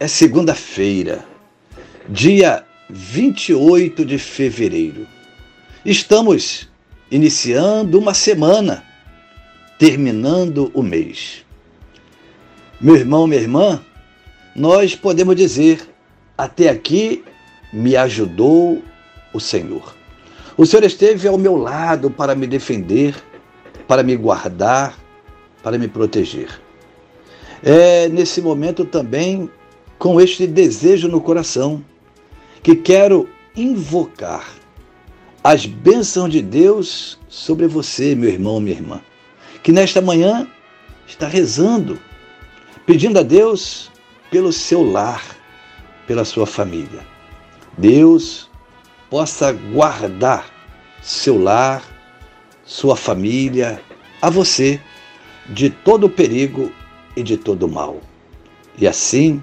é segunda-feira, dia 28 de fevereiro. Estamos iniciando uma semana, terminando o mês. Meu irmão, minha irmã, nós podemos dizer: até aqui me ajudou o Senhor. O Senhor esteve ao meu lado para me defender, para me guardar, para me proteger. É nesse momento também com este desejo no coração, que quero invocar as bênçãos de Deus sobre você, meu irmão, minha irmã, que nesta manhã está rezando, pedindo a Deus pelo seu lar, pela sua família. Deus possa guardar seu lar, sua família, a você de todo perigo e de todo mal. E assim,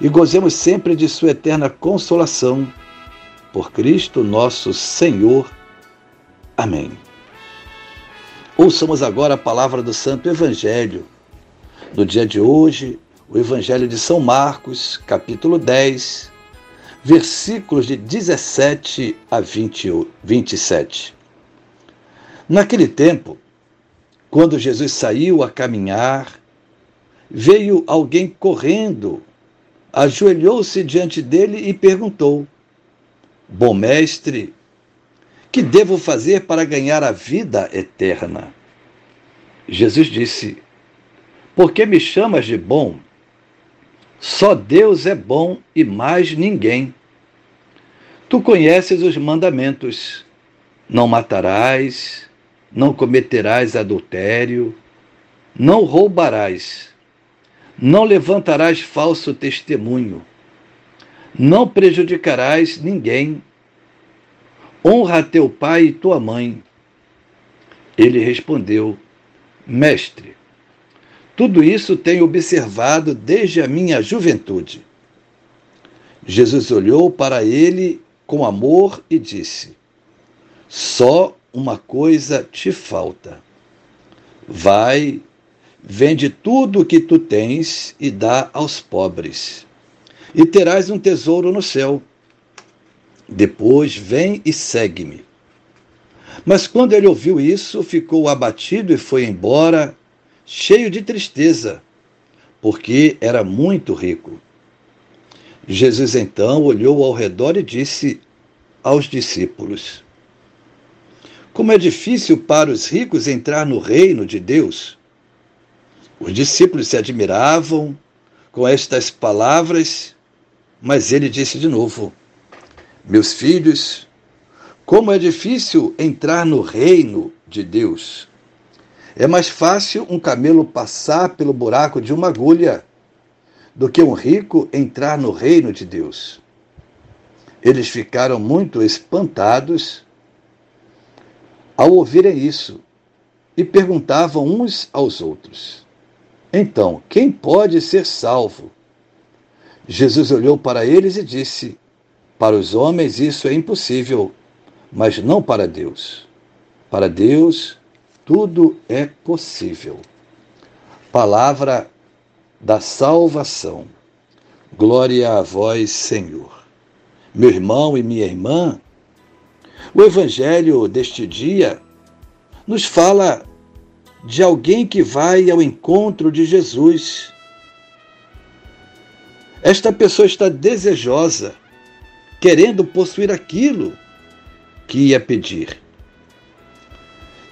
e gozemos sempre de Sua eterna consolação. Por Cristo nosso Senhor. Amém. Ouçamos agora a palavra do Santo Evangelho. No dia de hoje, o Evangelho de São Marcos, capítulo 10, versículos de 17 a 20, 27. Naquele tempo, quando Jesus saiu a caminhar, veio alguém correndo, ajoelhou-se diante dele e perguntou: Bom mestre, que devo fazer para ganhar a vida eterna? Jesus disse: Por que me chamas de bom? Só Deus é bom e mais ninguém. Tu conheces os mandamentos: não matarás, não cometerás adultério, não roubarás, não levantarás falso testemunho, não prejudicarás ninguém, honra teu pai e tua mãe. Ele respondeu: Mestre, tudo isso tenho observado desde a minha juventude. Jesus olhou para ele com amor e disse: Só uma coisa te falta. Vai, vende tudo o que tu tens e dá aos pobres, e terás um tesouro no céu. Depois vem e segue-me. Mas quando ele ouviu isso, ficou abatido e foi embora, cheio de tristeza, porque era muito rico. Jesus então olhou ao redor e disse aos discípulos: como é difícil para os ricos entrar no reino de Deus. Os discípulos se admiravam com estas palavras, mas ele disse de novo: Meus filhos, como é difícil entrar no reino de Deus. É mais fácil um camelo passar pelo buraco de uma agulha do que um rico entrar no reino de Deus. Eles ficaram muito espantados ao ouvirem isso e perguntavam uns aos outros: Então, quem pode ser salvo? Jesus olhou para eles e disse: Para os homens isso é impossível, mas não para Deus. Para Deus tudo é possível. Palavra da salvação. Glória a vós, Senhor. Meu irmão e minha irmã, o evangelho deste dia nos fala de alguém que vai ao encontro de Jesus. Esta pessoa está desejosa, querendo possuir aquilo que ia pedir.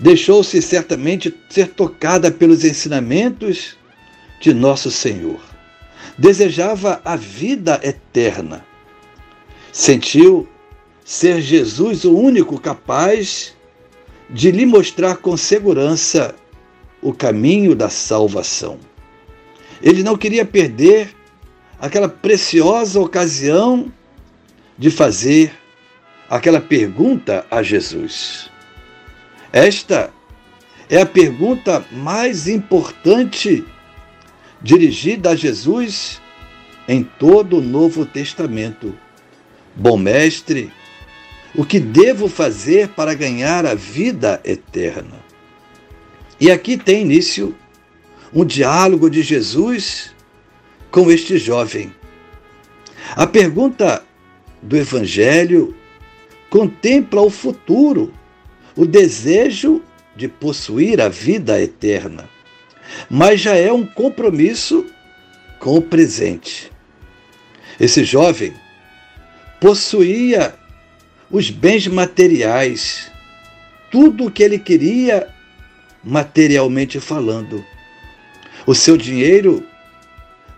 Deixou-se certamente ser tocada pelos ensinamentos de nosso Senhor. Desejava a vida eterna. Sentiu ser Jesus o único capaz de lhe mostrar com segurança o caminho da salvação. Ele não queria perder aquela preciosa ocasião de fazer aquela pergunta a Jesus. Esta é a pergunta mais importante dirigida a Jesus em todo o Novo Testamento. Bom mestre, o que devo fazer para ganhar a vida eterna? E aqui tem início um diálogo de Jesus com este jovem. A pergunta do Evangelho contempla o futuro, o desejo de possuir a vida eterna, mas já é um compromisso com o presente. Esse jovem possuía os bens materiais, tudo o que ele queria materialmente falando. O seu dinheiro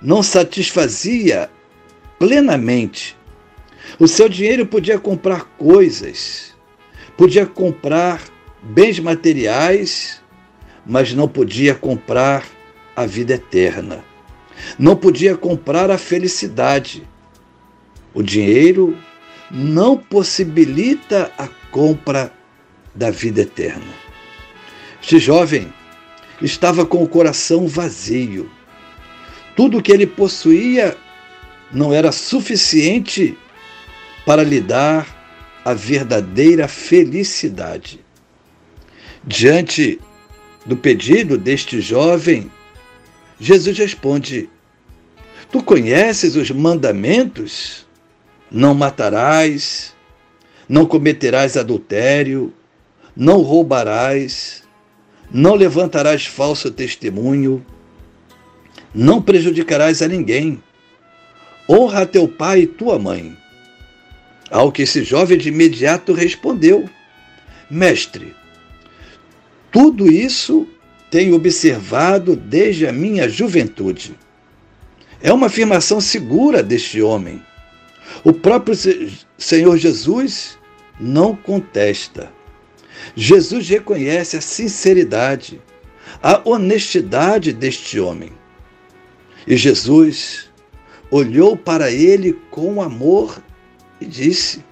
não satisfazia plenamente. O seu dinheiro podia comprar coisas, podia comprar bens materiais, mas não podia comprar a vida eterna. Não podia comprar a felicidade. O dinheiro não possibilita a compra da vida eterna. Este jovem estava com o coração vazio. Tudo que ele possuía não era suficiente para lhe dar a verdadeira felicidade. Diante do pedido deste jovem, Jesus responde: Tu conheces os mandamentos? Não matarás, não cometerás adultério, não roubarás, não levantarás falso testemunho, não prejudicarás a ninguém. Honra teu pai e tua mãe. Ao que esse jovem de imediato respondeu: Mestre, tudo isso tenho observado desde a minha juventude. É uma afirmação segura deste homem. O próprio Senhor Jesus não contesta. Jesus reconhece a sinceridade, a honestidade deste homem. E Jesus olhou para ele com amor e disse: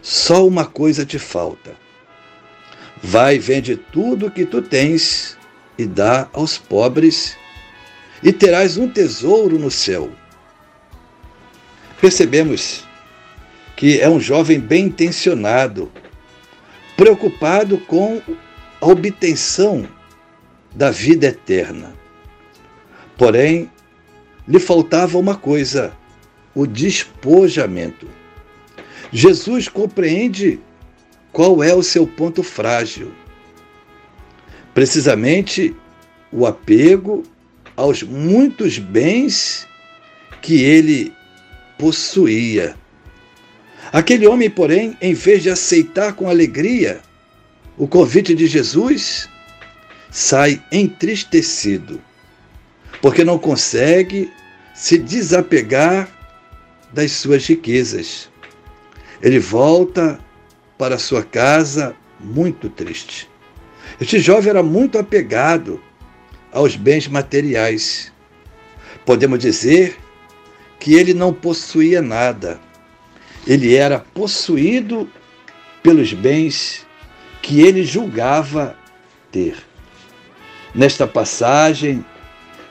Só uma coisa te falta. Vai, vende tudo o que tu tens e dá aos pobres, e terás um tesouro no céu Percebemos que é um jovem bem intencionado, preocupado com a obtenção da vida eterna. Porém, lhe faltava uma coisa: o despojamento. Jesus compreende qual é o seu ponto frágil. Precisamente o apego aos muitos bens que ele possuía. Aquele homem, porém, em vez de aceitar com alegria o convite de Jesus, sai entristecido, porque não consegue se desapegar das suas riquezas. Ele volta para sua casa muito triste. Este jovem era muito apegado aos bens materiais. Podemos dizer que ele não possuía nada. Ele era possuído pelos bens que ele julgava ter. Nesta passagem,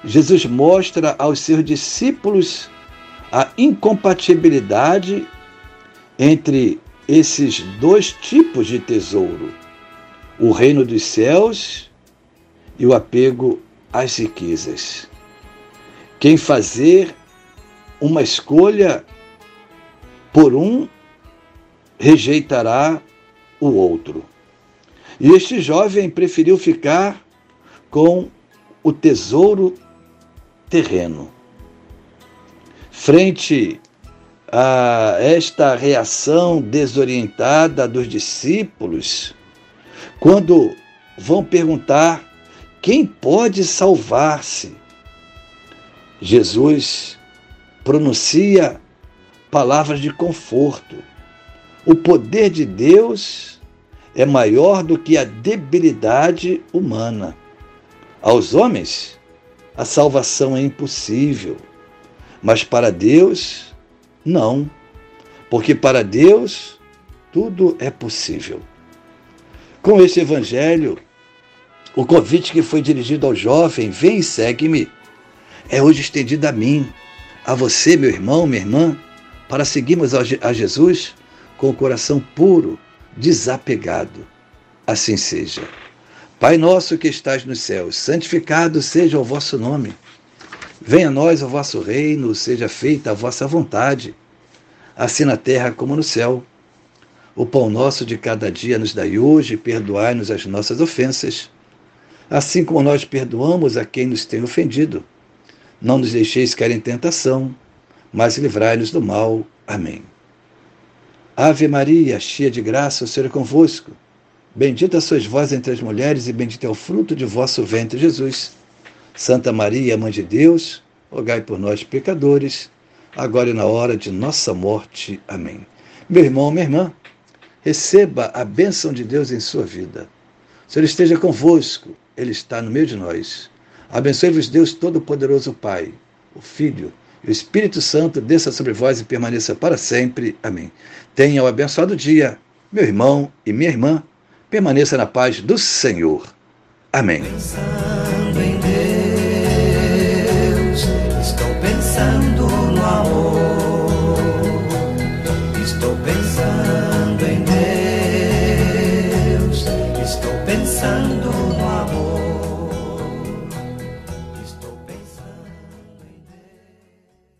Jesus mostra aos seus discípulos a incompatibilidade entre esses dois tipos de tesouro: o reino dos céus e o apego às riquezas. Quem fazer uma escolha por um rejeitará o outro. E este jovem preferiu ficar com o tesouro terreno. Frente a esta reação desorientada dos discípulos, quando vão perguntar quem pode salvar-se, Jesus pronuncia palavras de conforto. O poder de Deus é maior do que a debilidade humana. Aos homens, a salvação é impossível, mas para Deus, não, porque para Deus tudo é possível. Com esse evangelho, o convite que foi dirigido ao jovem, vem e segue-me, é hoje estendido a mim, a você, meu irmão, minha irmã, para seguirmos a Jesus com o coração puro, desapegado. Assim seja. Pai nosso que estás nos céus, santificado seja o vosso nome. Venha a nós o vosso reino, seja feita a vossa vontade, assim na terra como no céu. O pão nosso de cada dia nos dai hoje, perdoai-nos as nossas ofensas, assim como nós perdoamos a quem nos tem ofendido. Não nos deixeis cair em tentação, mas livrai-nos do mal. Amém. Ave Maria, cheia de graça, o Senhor é convosco. Bendita sois vós entre as mulheres, e bendito é o fruto de vosso ventre, Jesus. Santa Maria, Mãe de Deus, rogai por nós, pecadores, agora e na hora de nossa morte. Amém. Meu irmão, minha irmã, receba a bênção de Deus em sua vida. O Senhor esteja convosco, Ele está no meio de nós. Abençoe-vos, Deus Todo-Poderoso, Pai, o Filho o Espírito Santo desça sobre vós e permaneça para sempre. Amém. Tenha um abençoado dia, meu irmão e minha irmã. Permaneça na paz do Senhor. Amém.